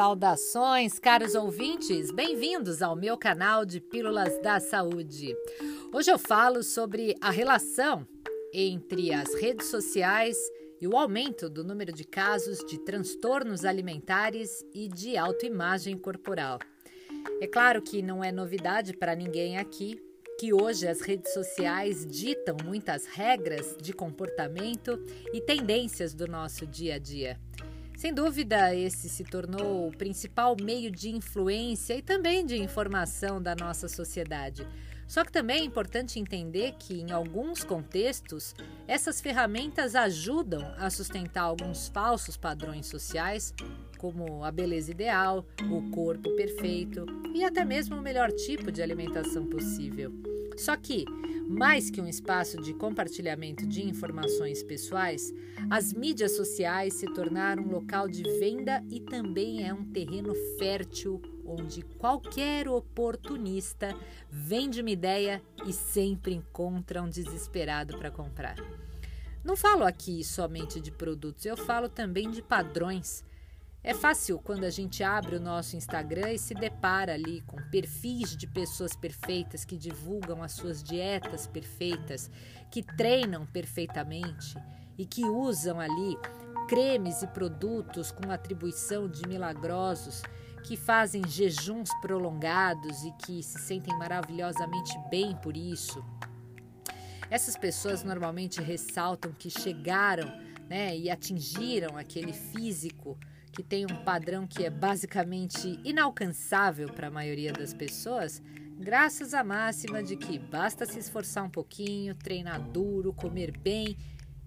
Saudações, caros ouvintes! Bem-vindos ao meu canal de Pílulas da Saúde. Hoje eu falo sobre a relação entre as redes sociais e o aumento do número de casos de transtornos alimentares e de autoimagem corporal. É claro que não é novidade para ninguém aqui que hoje as redes sociais ditam muitas regras de comportamento e tendências do nosso dia a dia. Sem dúvida, esse se tornou o principal meio de influência e também de informação da nossa sociedade. Só que também é importante entender que, em alguns contextos, essas ferramentas ajudam a sustentar alguns falsos padrões sociais, como a beleza ideal, o corpo perfeito e até mesmo o melhor tipo de alimentação possível. Só que, mais que um espaço de compartilhamento de informações pessoais, as mídias sociais se tornaram um local de venda e também é um terreno fértil onde qualquer oportunista vende uma ideia e sempre encontra um desesperado para comprar. Não falo aqui somente de produtos, eu falo também de padrões é fácil quando a gente abre o nosso Instagram e se depara ali com perfis de pessoas perfeitas que divulgam as suas dietas perfeitas, que treinam perfeitamente e que usam ali cremes e produtos com atribuição de milagrosos, que fazem jejuns prolongados e que se sentem maravilhosamente bem por isso. Essas pessoas normalmente ressaltam que chegaram né, e atingiram aquele físico que tem um padrão que é basicamente inalcançável para a maioria das pessoas, graças à máxima de que basta se esforçar um pouquinho, treinar duro, comer bem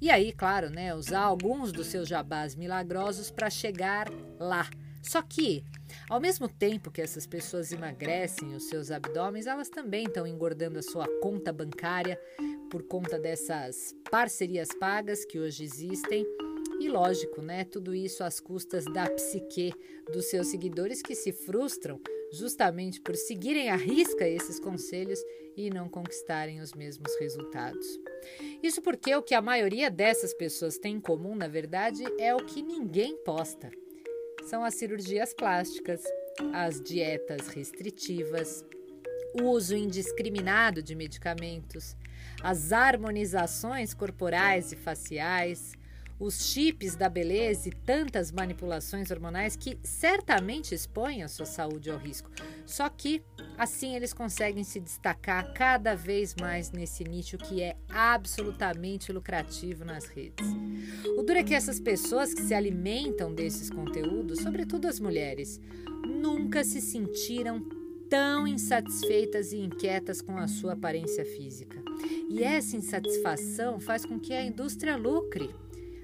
e aí, claro, né, usar alguns dos seus jabás milagrosos para chegar lá. Só que, ao mesmo tempo que essas pessoas emagrecem os seus abdômenes, elas também estão engordando a sua conta bancária por conta dessas parcerias pagas que hoje existem e lógico, né? Tudo isso às custas da psique dos seus seguidores que se frustram justamente por seguirem à risca esses conselhos e não conquistarem os mesmos resultados. Isso porque o que a maioria dessas pessoas tem em comum, na verdade, é o que ninguém posta. São as cirurgias plásticas, as dietas restritivas, o uso indiscriminado de medicamentos, as harmonizações corporais e faciais, os chips da beleza e tantas manipulações hormonais que certamente expõem a sua saúde ao risco. Só que assim eles conseguem se destacar cada vez mais nesse nicho que é absolutamente lucrativo nas redes. O duro é que essas pessoas que se alimentam desses conteúdos, sobretudo as mulheres, nunca se sentiram tão insatisfeitas e inquietas com a sua aparência física. E essa insatisfação faz com que a indústria lucre.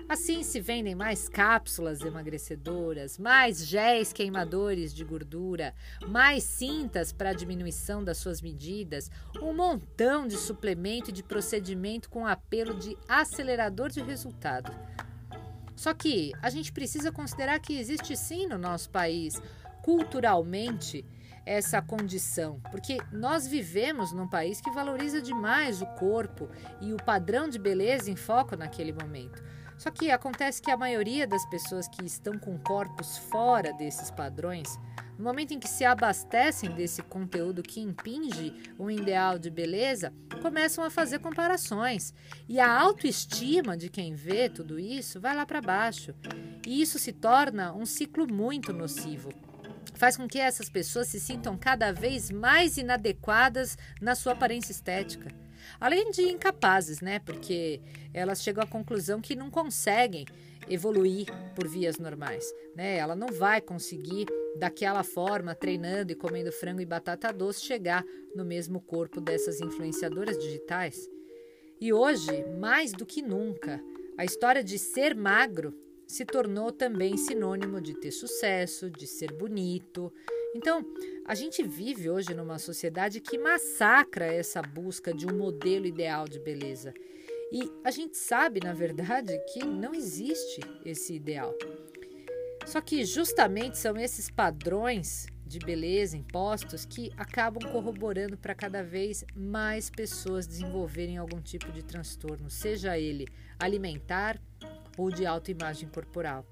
Assim se vendem mais cápsulas emagrecedoras, mais géis queimadores de gordura, mais cintas para diminuição das suas medidas, um montão de suplemento e de procedimento com apelo de acelerador de resultado. Só que a gente precisa considerar que existe sim no nosso país, culturalmente, essa condição, porque nós vivemos num país que valoriza demais o corpo e o padrão de beleza em foco naquele momento. Só que acontece que a maioria das pessoas que estão com corpos fora desses padrões, no momento em que se abastecem desse conteúdo que impinge um ideal de beleza, começam a fazer comparações. E a autoestima de quem vê tudo isso vai lá para baixo. E isso se torna um ciclo muito nocivo faz com que essas pessoas se sintam cada vez mais inadequadas na sua aparência estética. Além de incapazes, né? Porque elas chegam à conclusão que não conseguem evoluir por vias normais, né? Ela não vai conseguir daquela forma, treinando e comendo frango e batata doce, chegar no mesmo corpo dessas influenciadoras digitais. E hoje, mais do que nunca, a história de ser magro se tornou também sinônimo de ter sucesso, de ser bonito, então, a gente vive hoje numa sociedade que massacra essa busca de um modelo ideal de beleza. E a gente sabe, na verdade, que não existe esse ideal. Só que justamente são esses padrões de beleza impostos que acabam corroborando para cada vez mais pessoas desenvolverem algum tipo de transtorno, seja ele alimentar ou de autoimagem corporal.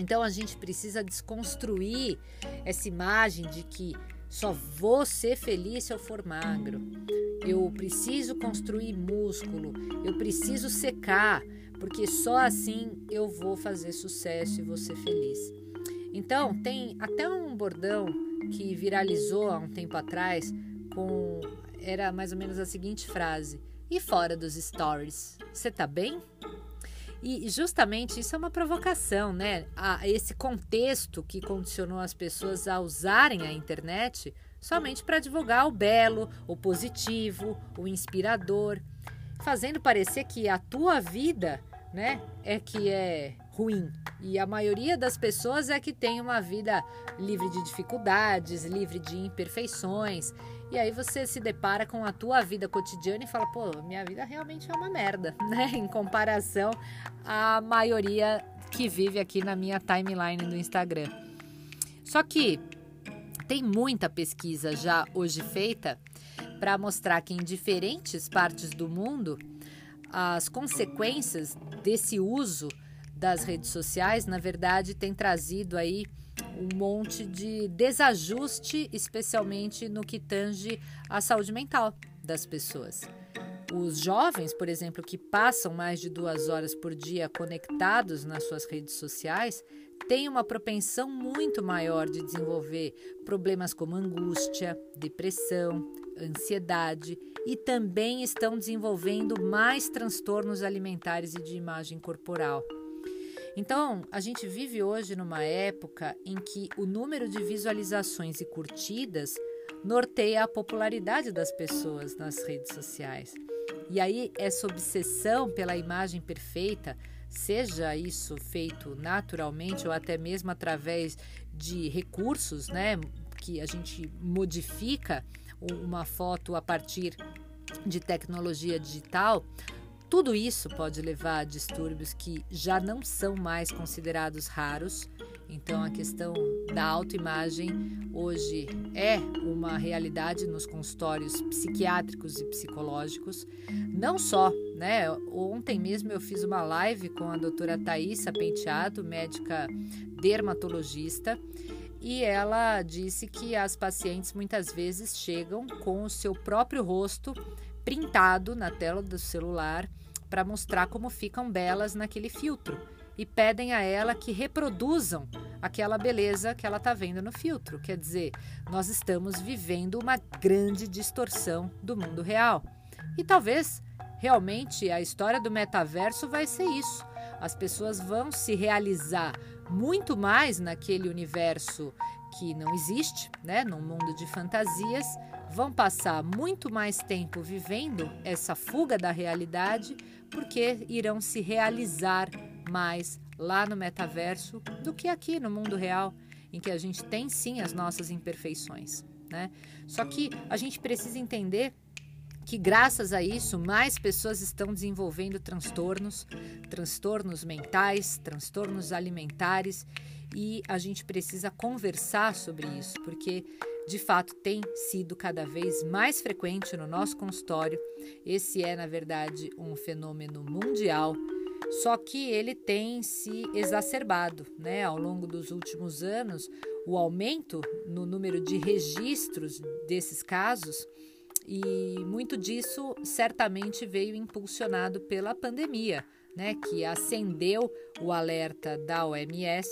Então a gente precisa desconstruir essa imagem de que só vou ser feliz se eu for magro. Eu preciso construir músculo, eu preciso secar, porque só assim eu vou fazer sucesso e vou ser feliz. Então, tem até um bordão que viralizou há um tempo atrás com era mais ou menos a seguinte frase: "E fora dos stories, você tá bem?" E justamente isso é uma provocação, né? A esse contexto que condicionou as pessoas a usarem a internet somente para divulgar o belo, o positivo, o inspirador, fazendo parecer que a tua vida, né, é que é ruim. E a maioria das pessoas é que tem uma vida livre de dificuldades, livre de imperfeições. E aí você se depara com a tua vida cotidiana e fala, pô, minha vida realmente é uma merda, né? Em comparação à maioria que vive aqui na minha timeline do Instagram. Só que tem muita pesquisa já hoje feita para mostrar que em diferentes partes do mundo as consequências desse uso das redes sociais, na verdade, tem trazido aí um monte de desajuste, especialmente no que tange à saúde mental das pessoas. Os jovens, por exemplo, que passam mais de duas horas por dia conectados nas suas redes sociais, têm uma propensão muito maior de desenvolver problemas como angústia, depressão, ansiedade e também estão desenvolvendo mais transtornos alimentares e de imagem corporal. Então, a gente vive hoje numa época em que o número de visualizações e curtidas norteia a popularidade das pessoas nas redes sociais. E aí, essa obsessão pela imagem perfeita, seja isso feito naturalmente ou até mesmo através de recursos, né, que a gente modifica uma foto a partir de tecnologia digital, tudo isso pode levar a distúrbios que já não são mais considerados raros. Então, a questão da autoimagem hoje é uma realidade nos consultórios psiquiátricos e psicológicos. Não só, né? Ontem mesmo eu fiz uma live com a doutora Thaisa Penteado, médica dermatologista, e ela disse que as pacientes muitas vezes chegam com o seu próprio rosto printado na tela do celular para mostrar como ficam belas naquele filtro e pedem a ela que reproduzam aquela beleza que ela está vendo no filtro. Quer dizer, nós estamos vivendo uma grande distorção do mundo real. E talvez realmente a história do metaverso vai ser isso. As pessoas vão se realizar muito mais naquele universo que não existe, né, num mundo de fantasias, vão passar muito mais tempo vivendo essa fuga da realidade, porque irão se realizar mais lá no metaverso do que aqui no mundo real, em que a gente tem sim as nossas imperfeições, né? Só que a gente precisa entender que graças a isso mais pessoas estão desenvolvendo transtornos, transtornos mentais, transtornos alimentares e a gente precisa conversar sobre isso, porque de fato tem sido cada vez mais frequente no nosso consultório. Esse é, na verdade, um fenômeno mundial, só que ele tem se exacerbado, né? Ao longo dos últimos anos, o aumento no número de registros desses casos e muito disso certamente veio impulsionado pela pandemia, né, que acendeu o alerta da OMS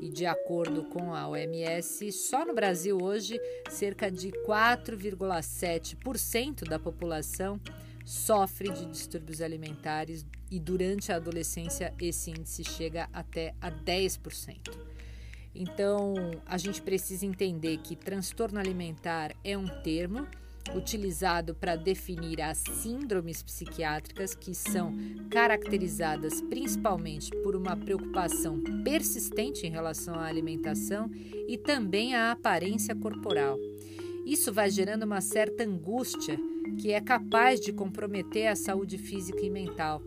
e de acordo com a OMS, só no Brasil hoje, cerca de 4,7% da população sofre de distúrbios alimentares e durante a adolescência esse índice chega até a 10%. Então, a gente precisa entender que transtorno alimentar é um termo utilizado para definir as síndromes psiquiátricas que são caracterizadas principalmente por uma preocupação persistente em relação à alimentação e também à aparência corporal. Isso vai gerando uma certa angústia que é capaz de comprometer a saúde física e mental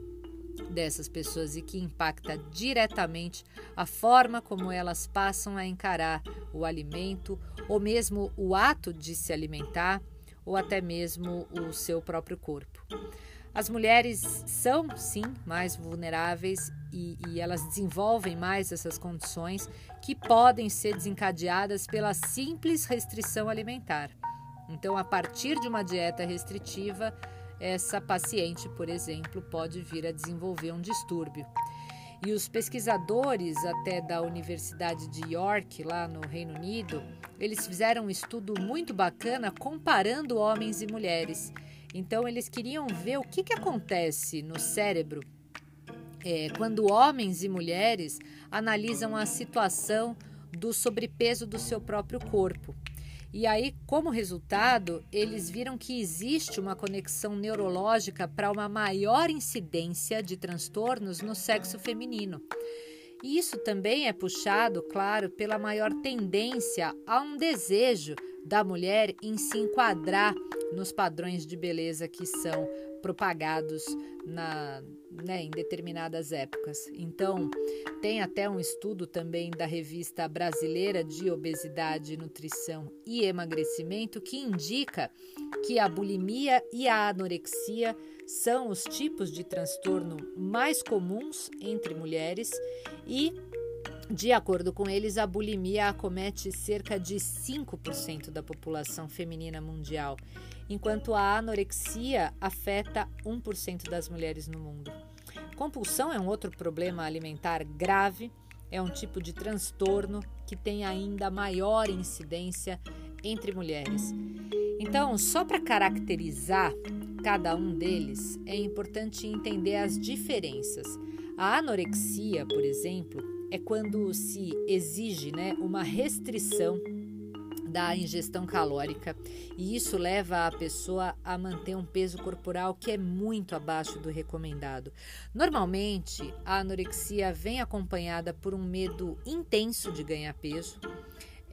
dessas pessoas e que impacta diretamente a forma como elas passam a encarar o alimento ou mesmo o ato de se alimentar ou até mesmo o seu próprio corpo. As mulheres são, sim, mais vulneráveis e, e, elas desenvolvem mais essas condições que podem ser desencadeadas pela simples restrição alimentar. Então, a partir de uma dieta restritiva, essa paciente, por exemplo, pode vir a desenvolver um distúrbio. E os pesquisadores até da Universidade de York, lá no Reino Unido, eles fizeram um estudo muito bacana comparando homens e mulheres. Então eles queriam ver o que, que acontece no cérebro é, quando homens e mulheres analisam a situação do sobrepeso do seu próprio corpo. E aí, como resultado, eles viram que existe uma conexão neurológica para uma maior incidência de transtornos no sexo feminino. Isso também é puxado, claro, pela maior tendência a um desejo da mulher em se enquadrar nos padrões de beleza que são propagados na, né, em determinadas épocas. Então, tem até um estudo também da revista brasileira de obesidade, nutrição e emagrecimento que indica que a bulimia e a anorexia são os tipos de transtorno mais comuns entre mulheres e de acordo com eles, a bulimia acomete cerca de 5% da população feminina mundial enquanto a anorexia afeta 1% das mulheres no mundo. Compulsão é um outro problema alimentar grave, é um tipo de transtorno que tem ainda maior incidência entre mulheres. Então, só para caracterizar cada um deles, é importante entender as diferenças. A anorexia, por exemplo, é quando se exige né, uma restrição da ingestão calórica e isso leva a pessoa a manter um peso corporal que é muito abaixo do recomendado. Normalmente, a anorexia vem acompanhada por um medo intenso de ganhar peso.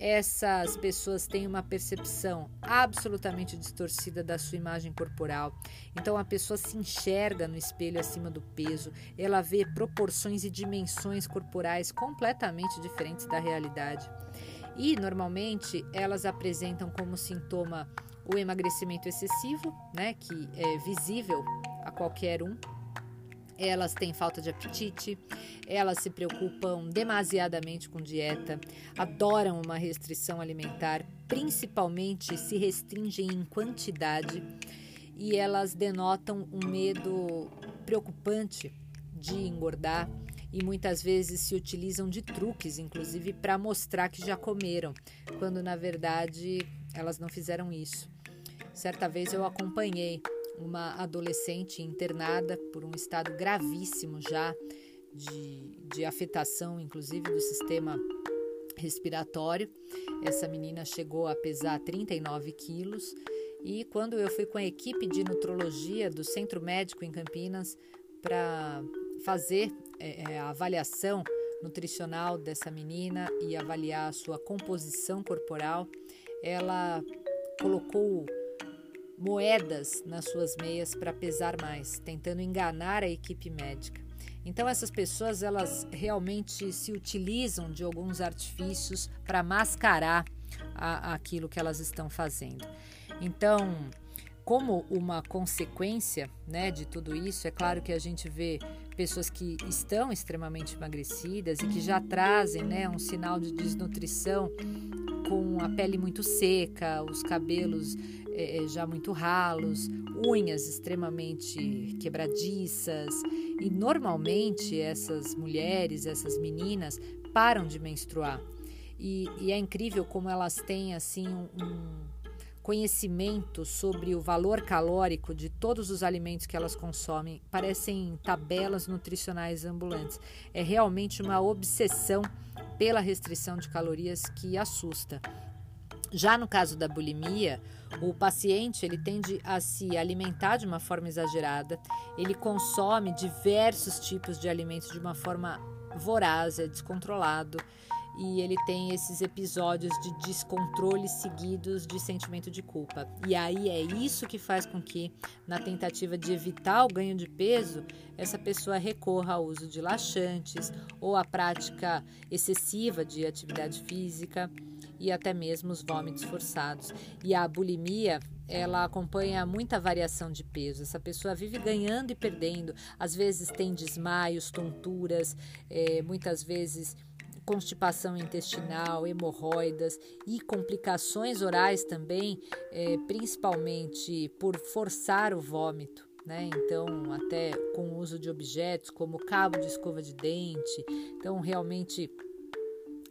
Essas pessoas têm uma percepção absolutamente distorcida da sua imagem corporal. Então a pessoa se enxerga no espelho acima do peso, ela vê proporções e dimensões corporais completamente diferentes da realidade. E normalmente elas apresentam como sintoma o emagrecimento excessivo, né, que é visível a qualquer um. Elas têm falta de apetite, elas se preocupam demasiadamente com dieta, adoram uma restrição alimentar, principalmente se restringem em quantidade e elas denotam um medo preocupante de engordar e muitas vezes se utilizam de truques, inclusive para mostrar que já comeram, quando na verdade elas não fizeram isso. Certa vez eu acompanhei uma adolescente internada por um estado gravíssimo já de, de afetação, inclusive do sistema respiratório. Essa menina chegou a pesar 39 quilos. E quando eu fui com a equipe de nutrologia do Centro Médico em Campinas para fazer é, é, a avaliação nutricional dessa menina e avaliar a sua composição corporal, ela colocou moedas nas suas meias para pesar mais, tentando enganar a equipe médica. Então essas pessoas elas realmente se utilizam de alguns artifícios para mascarar a, aquilo que elas estão fazendo. Então, como uma consequência né, de tudo isso, é claro que a gente vê pessoas que estão extremamente emagrecidas e que já trazem né, um sinal de desnutrição com a pele muito seca, os cabelos é, já muito ralos, unhas extremamente quebradiças. E normalmente essas mulheres, essas meninas, param de menstruar. E, e é incrível como elas têm assim um, conhecimento sobre o valor calórico de todos os alimentos que elas consomem, parecem tabelas nutricionais ambulantes. É realmente uma obsessão pela restrição de calorias que assusta. Já no caso da bulimia, o paciente ele tende a se alimentar de uma forma exagerada, ele consome diversos tipos de alimentos de uma forma voraz, é descontrolado e ele tem esses episódios de descontrole seguidos de sentimento de culpa. E aí é isso que faz com que, na tentativa de evitar o ganho de peso, essa pessoa recorra ao uso de laxantes ou à prática excessiva de atividade física e até mesmo os vômitos forçados. E a bulimia ela acompanha muita variação de peso. Essa pessoa vive ganhando e perdendo. Às vezes tem desmaios, tonturas, é, muitas vezes constipação intestinal, hemorroidas e complicações orais também, é, principalmente por forçar o vômito. Né? Então, até com o uso de objetos como cabo de escova de dente. Então, realmente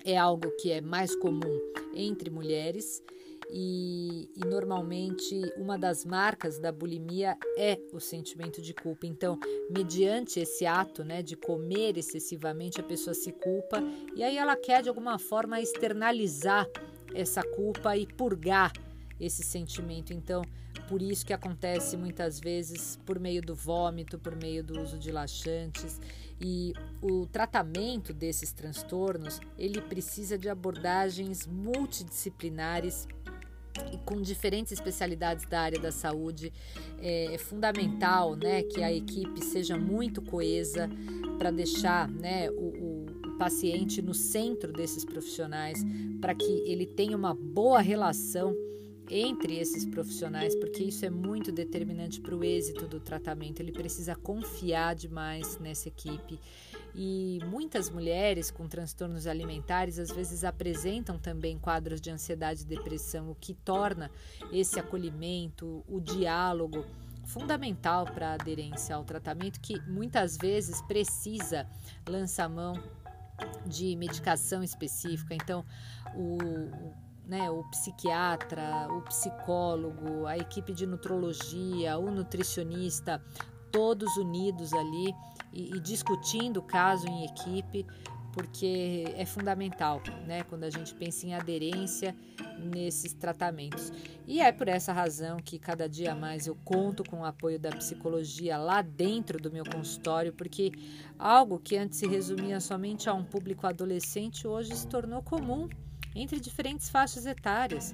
é algo que é mais comum entre mulheres. E, e, normalmente uma das marcas da bulimia é o sentimento de culpa. Então, mediante esse ato né, de comer excessivamente, a pessoa se culpa e aí ela quer de alguma forma externalizar essa culpa e purgar esse sentimento. Então, por isso que acontece muitas vezes por meio do vômito, por meio do uso de laxantes. E o tratamento desses transtornos, ele precisa de abordagens multidisciplinares com diferentes especialidades da área da saúde. É, é fundamental né, que a equipe seja muito coesa para deixar né, o, o paciente no centro desses profissionais, para que ele tenha uma boa relação entre esses profissionais, porque isso é muito determinante para o êxito do tratamento. Ele precisa confiar demais nessa equipe. E muitas mulheres com transtornos alimentares às vezes apresentam também quadros de ansiedade e depressão, o que torna esse acolhimento, o diálogo fundamental para a aderência ao tratamento, que muitas vezes precisa lançar mão de medicação específica. Então, o né, o psiquiatra, o psicólogo, a equipe de nutrologia, o nutricionista, todos unidos ali e, e discutindo o caso em equipe, porque é fundamental, né, quando a gente pensa em aderência nesses tratamentos. E é por essa razão que cada dia mais eu conto com o apoio da psicologia lá dentro do meu consultório, porque algo que antes se resumia somente a um público adolescente hoje se tornou comum entre diferentes faixas etárias.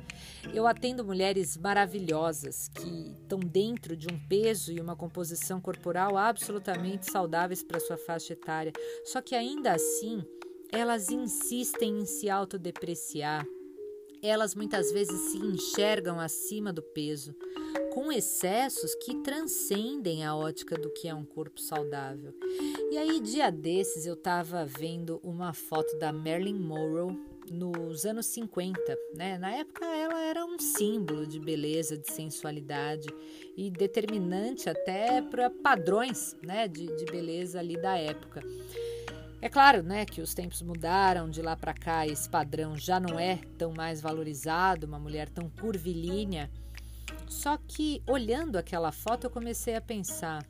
Eu atendo mulheres maravilhosas que estão dentro de um peso e uma composição corporal absolutamente saudáveis para sua faixa etária, só que ainda assim elas insistem em se autodepreciar. Elas muitas vezes se enxergam acima do peso, com excessos que transcendem a ótica do que é um corpo saudável. E aí, dia desses, eu estava vendo uma foto da Marilyn Monroe nos anos 50, né? Na época ela era um símbolo de beleza, de sensualidade e determinante até para padrões, né, de, de beleza ali da época. É claro, né, que os tempos mudaram de lá para cá, esse padrão já não é tão mais valorizado, uma mulher tão curvilínea. Só que olhando aquela foto eu comecei a pensar,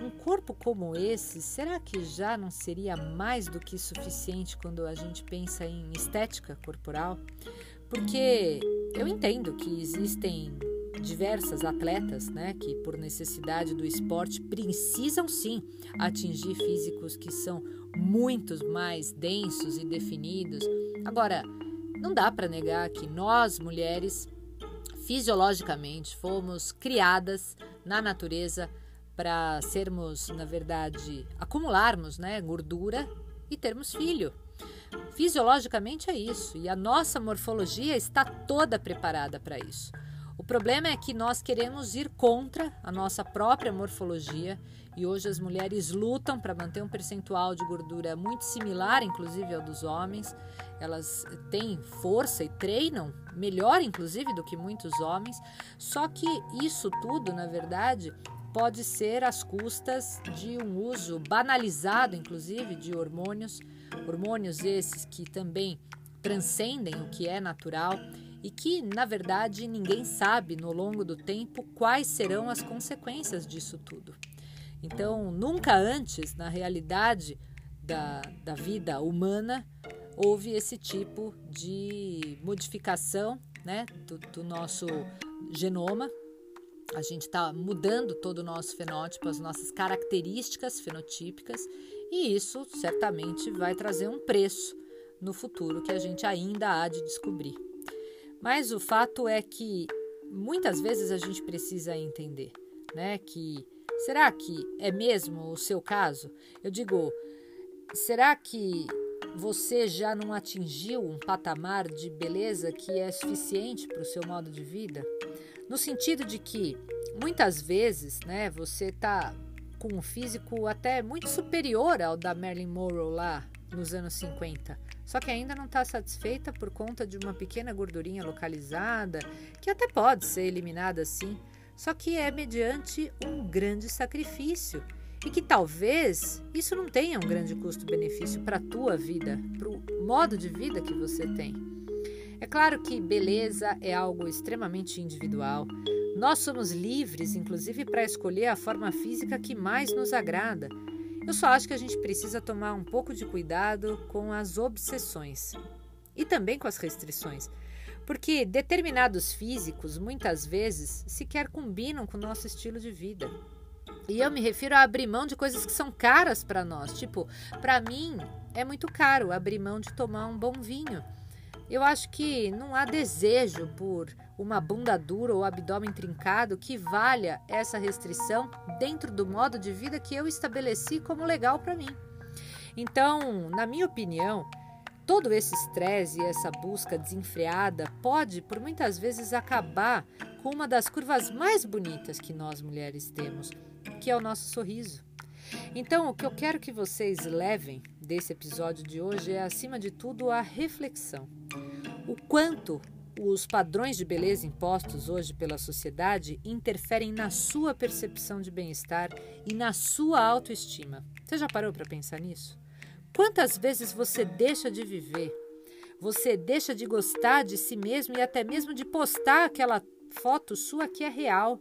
um corpo como esse, será que já não seria mais do que suficiente quando a gente pensa em estética corporal? Porque eu entendo que existem diversas atletas, né, que por necessidade do esporte precisam sim atingir físicos que são muito mais densos e definidos. Agora, não dá para negar que nós mulheres fisiologicamente fomos criadas na natureza para sermos, na verdade, acumularmos né, gordura e termos filho. Fisiologicamente é isso, e a nossa morfologia está toda preparada para isso. O problema é que nós queremos ir contra a nossa própria morfologia e hoje as mulheres lutam para manter um percentual de gordura muito similar, inclusive ao dos homens. Elas têm força e treinam melhor, inclusive, do que muitos homens. Só que isso tudo, na verdade, pode ser às custas de um uso banalizado, inclusive, de hormônios, hormônios esses que também transcendem o que é natural e que, na verdade, ninguém sabe no longo do tempo quais serão as consequências disso tudo. Então, nunca antes, na realidade da, da vida humana, houve esse tipo de modificação né, do, do nosso genoma a gente está mudando todo o nosso fenótipo, as nossas características fenotípicas, e isso certamente vai trazer um preço no futuro que a gente ainda há de descobrir. Mas o fato é que muitas vezes a gente precisa entender, né, que será que é mesmo o seu caso? Eu digo, será que você já não atingiu um patamar de beleza que é suficiente para o seu modo de vida? No sentido de que muitas vezes, né, você tá com um físico até muito superior ao da Marilyn Monroe lá nos anos 50. Só que ainda não está satisfeita por conta de uma pequena gordurinha localizada, que até pode ser eliminada assim, só que é mediante um grande sacrifício e que talvez isso não tenha um grande custo-benefício para a tua vida, para o modo de vida que você tem. É claro que beleza é algo extremamente individual. Nós somos livres, inclusive, para escolher a forma física que mais nos agrada. Eu só acho que a gente precisa tomar um pouco de cuidado com as obsessões e também com as restrições, porque determinados físicos muitas vezes sequer combinam com o nosso estilo de vida. E eu me refiro a abrir mão de coisas que são caras para nós. Tipo, para mim é muito caro abrir mão de tomar um bom vinho. Eu acho que não há desejo por uma bunda dura ou abdômen trincado que valha essa restrição dentro do modo de vida que eu estabeleci como legal para mim. Então, na minha opinião, todo esse estresse e essa busca desenfreada pode, por muitas vezes, acabar com uma das curvas mais bonitas que nós mulheres temos, que é o nosso sorriso. Então, o que eu quero que vocês levem desse episódio de hoje é, acima de tudo, a reflexão. O quanto os padrões de beleza impostos hoje pela sociedade interferem na sua percepção de bem-estar e na sua autoestima. Você já parou para pensar nisso? Quantas vezes você deixa de viver? Você deixa de gostar de si mesmo e até mesmo de postar aquela foto sua que é real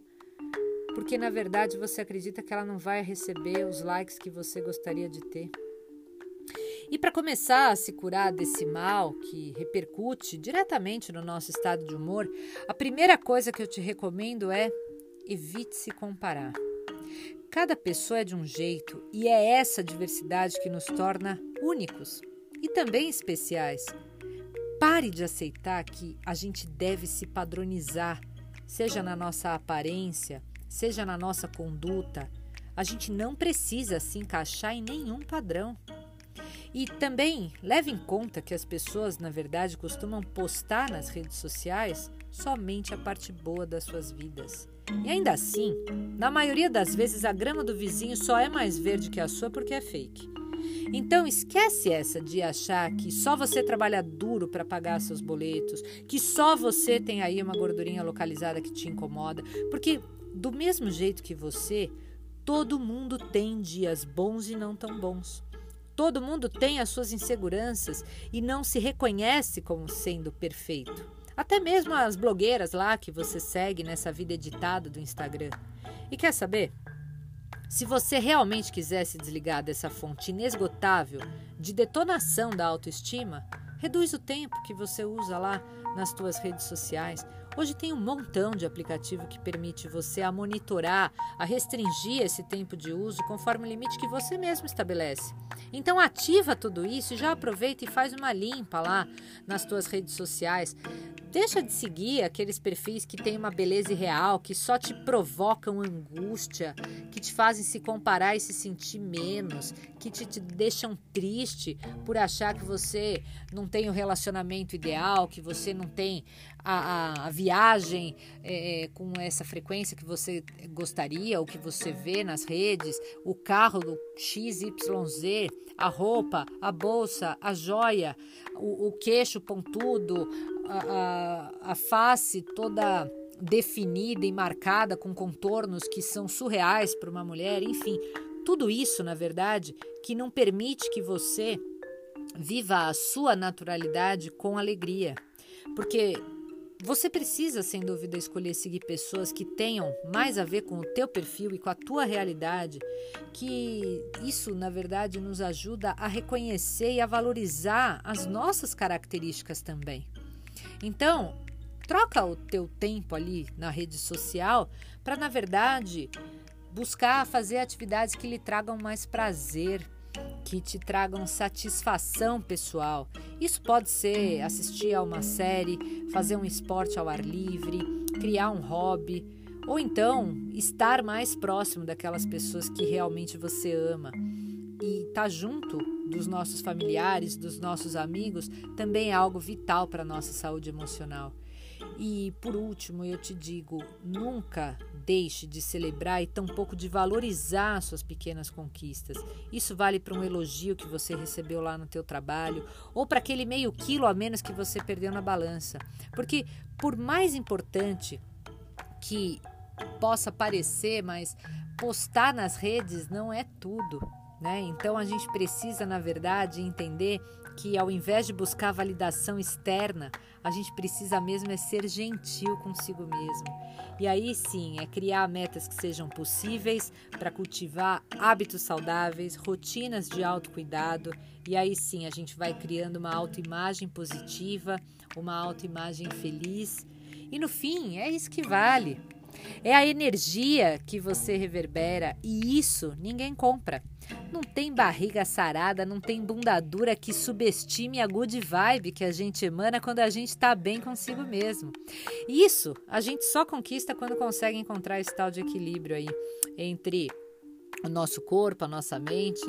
porque na verdade você acredita que ela não vai receber os likes que você gostaria de ter. E para começar a se curar desse mal que repercute diretamente no nosso estado de humor, a primeira coisa que eu te recomendo é evite se comparar. Cada pessoa é de um jeito e é essa diversidade que nos torna únicos e também especiais. Pare de aceitar que a gente deve se padronizar, seja na nossa aparência, seja na nossa conduta, a gente não precisa se encaixar em nenhum padrão. E também leve em conta que as pessoas, na verdade, costumam postar nas redes sociais somente a parte boa das suas vidas. E ainda assim, na maioria das vezes, a grama do vizinho só é mais verde que a sua porque é fake. Então esquece essa de achar que só você trabalha duro para pagar seus boletos, que só você tem aí uma gordurinha localizada que te incomoda, porque do mesmo jeito que você, todo mundo tem dias bons e não tão bons. Todo mundo tem as suas inseguranças e não se reconhece como sendo perfeito. Até mesmo as blogueiras lá que você segue nessa vida editada do Instagram. E quer saber? Se você realmente quiser se desligar dessa fonte inesgotável de detonação da autoestima, reduz o tempo que você usa lá nas suas redes sociais Hoje tem um montão de aplicativo que permite você a monitorar, a restringir esse tempo de uso conforme o limite que você mesmo estabelece. Então ativa tudo isso e já aproveita e faz uma limpa lá nas tuas redes sociais. Deixa de seguir aqueles perfis que têm uma beleza irreal, que só te provocam angústia, que te fazem se comparar e se sentir menos, que te, te deixam triste por achar que você não tem o relacionamento ideal, que você não tem a, a, a viagem é, com essa frequência que você gostaria, ou que você vê nas redes, o carro do XYZ, a roupa, a bolsa, a joia, o, o queixo pontudo, a, a, a face toda definida e marcada com contornos que são surreais para uma mulher, enfim, tudo isso, na verdade, que não permite que você viva a sua naturalidade com alegria. Porque você precisa, sem dúvida, escolher seguir pessoas que tenham mais a ver com o teu perfil e com a tua realidade, que isso, na verdade, nos ajuda a reconhecer e a valorizar as nossas características também. Então, troca o teu tempo ali na rede social para, na verdade, buscar fazer atividades que lhe tragam mais prazer, que te tragam satisfação pessoal. Isso pode ser assistir a uma série, fazer um esporte ao ar livre, criar um hobby, ou então estar mais próximo daquelas pessoas que realmente você ama. E estar tá junto dos nossos familiares, dos nossos amigos, também é algo vital para a nossa saúde emocional. E por último, eu te digo, nunca deixe de celebrar e tampouco de valorizar suas pequenas conquistas. Isso vale para um elogio que você recebeu lá no teu trabalho ou para aquele meio quilo a menos que você perdeu na balança. Porque por mais importante que possa parecer, mas postar nas redes não é tudo. Né? Então a gente precisa, na verdade, entender que ao invés de buscar validação externa, a gente precisa mesmo é ser gentil consigo mesmo. E aí sim, é criar metas que sejam possíveis para cultivar hábitos saudáveis, rotinas de autocuidado, e aí sim a gente vai criando uma autoimagem positiva, uma autoimagem feliz. E no fim, é isso que vale. É a energia que você reverbera e isso ninguém compra. Não tem barriga sarada, não tem bunda dura que subestime a good vibe que a gente emana quando a gente está bem consigo mesmo. Isso a gente só conquista quando consegue encontrar esse tal de equilíbrio aí entre o nosso corpo, a nossa mente.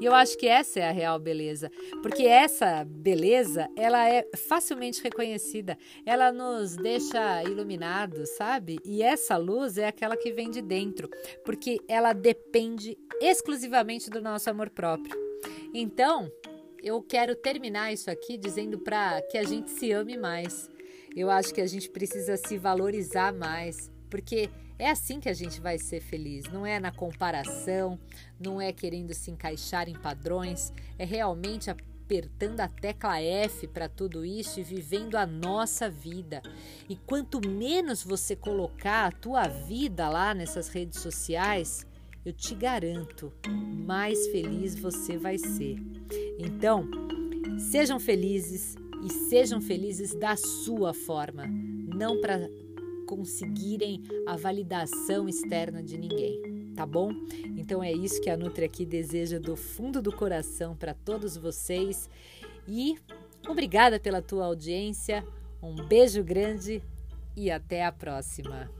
E eu acho que essa é a real beleza, porque essa beleza, ela é facilmente reconhecida. Ela nos deixa iluminados, sabe? E essa luz é aquela que vem de dentro, porque ela depende exclusivamente do nosso amor próprio. Então, eu quero terminar isso aqui dizendo para que a gente se ame mais. Eu acho que a gente precisa se valorizar mais, porque é assim que a gente vai ser feliz, não é na comparação, não é querendo se encaixar em padrões, é realmente apertando a tecla F para tudo isso e vivendo a nossa vida. E quanto menos você colocar a tua vida lá nessas redes sociais, eu te garanto, mais feliz você vai ser. Então, sejam felizes e sejam felizes da sua forma, não para conseguirem a validação externa de ninguém, tá bom? Então é isso que a Nutri aqui deseja do fundo do coração para todos vocês e obrigada pela tua audiência. Um beijo grande e até a próxima.